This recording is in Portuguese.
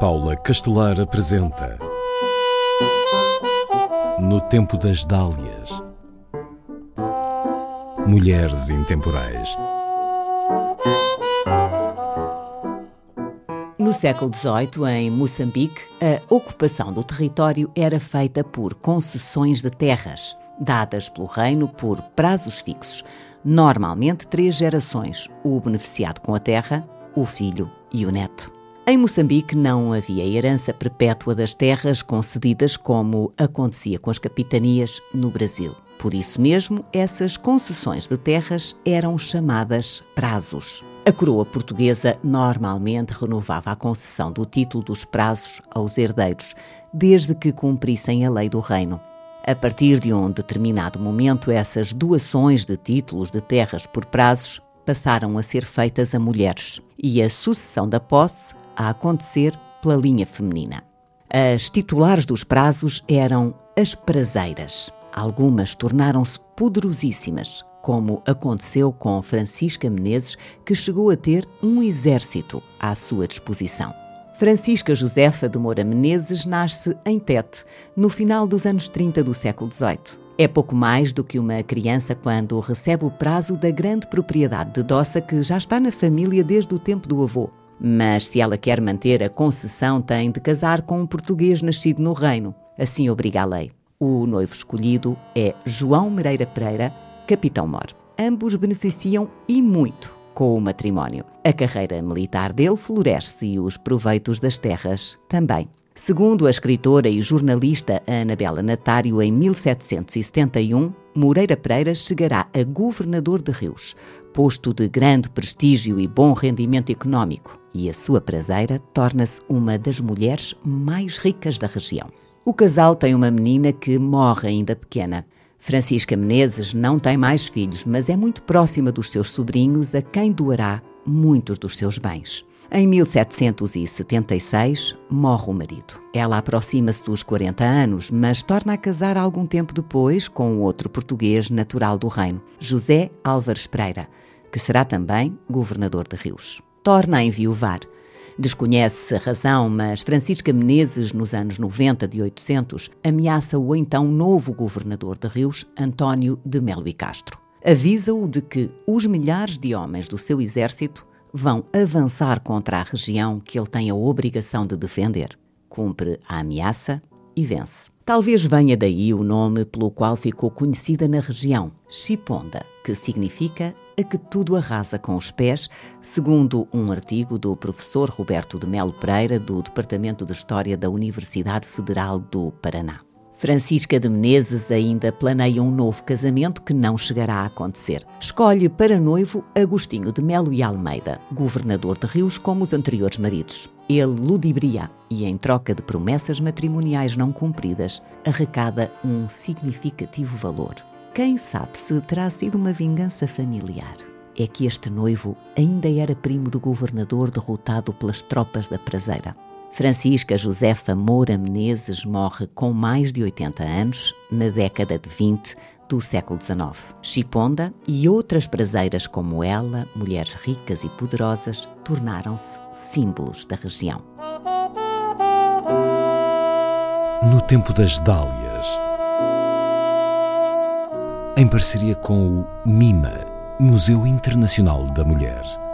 Paula Castelar apresenta No Tempo das Dálias Mulheres Intemporais No século XVIII, em Moçambique, a ocupação do território era feita por concessões de terras, dadas pelo reino por prazos fixos, normalmente três gerações, o beneficiado com a terra, o filho e o neto. Em Moçambique não havia herança perpétua das terras concedidas como acontecia com as capitanias no Brasil. Por isso mesmo, essas concessões de terras eram chamadas prazos. A coroa portuguesa normalmente renovava a concessão do título dos prazos aos herdeiros, desde que cumprissem a lei do reino. A partir de um determinado momento, essas doações de títulos de terras por prazos passaram a ser feitas a mulheres e a sucessão da posse a acontecer pela linha feminina. As titulares dos prazos eram as prazeiras. Algumas tornaram-se poderosíssimas, como aconteceu com Francisca Menezes, que chegou a ter um exército à sua disposição. Francisca Josefa de Moura Menezes nasce em Tete, no final dos anos 30 do século XVIII. É pouco mais do que uma criança quando recebe o prazo da grande propriedade de Doça que já está na família desde o tempo do avô. Mas se ela quer manter a concessão, tem de casar com um português nascido no reino. Assim obriga a lei. O noivo escolhido é João Mereira Pereira, capitão mor. Ambos beneficiam e muito com o matrimónio. A carreira militar dele floresce e os proveitos das terras também. Segundo a escritora e jornalista Anabela Natário, em 1771, Moreira Pereira chegará a governador de Rios, posto de grande prestígio e bom rendimento económico, e a sua prazeira torna-se uma das mulheres mais ricas da região. O casal tem uma menina que morre ainda pequena. Francisca Menezes não tem mais filhos, mas é muito próxima dos seus sobrinhos, a quem doará muitos dos seus bens. Em 1776, morre o marido. Ela aproxima-se dos 40 anos, mas torna a casar algum tempo depois com outro português natural do reino, José Álvares Pereira, que será também governador de Rios. Torna a enviuvar. Desconhece a razão, mas Francisca Menezes, nos anos 90 de 800, ameaça o então novo governador de Rios, António de Melo e Castro. Avisa-o de que os milhares de homens do seu exército vão avançar contra a região que ele tem a obrigação de defender. Cumpre a ameaça e vence. Talvez venha daí o nome pelo qual ficou conhecida na região, Chiponda, que significa a que tudo arrasa com os pés, segundo um artigo do professor Roberto de Melo Pereira, do Departamento de História da Universidade Federal do Paraná. Francisca de Menezes ainda planeia um novo casamento que não chegará a acontecer. Escolhe para noivo Agostinho de Melo e Almeida, governador de Rios como os anteriores maridos. Ele ludibria e, em troca de promessas matrimoniais não cumpridas, arrecada um significativo valor. Quem sabe se terá sido uma vingança familiar? É que este noivo ainda era primo do governador derrotado pelas tropas da Prazeira. Francisca Josefa Moura Menezes morre com mais de 80 anos, na década de 20 do século XIX. Chiponda e outras braseiras como ela, mulheres ricas e poderosas, tornaram-se símbolos da região. No tempo das Dálias, em parceria com o MIMA, Museu Internacional da Mulher.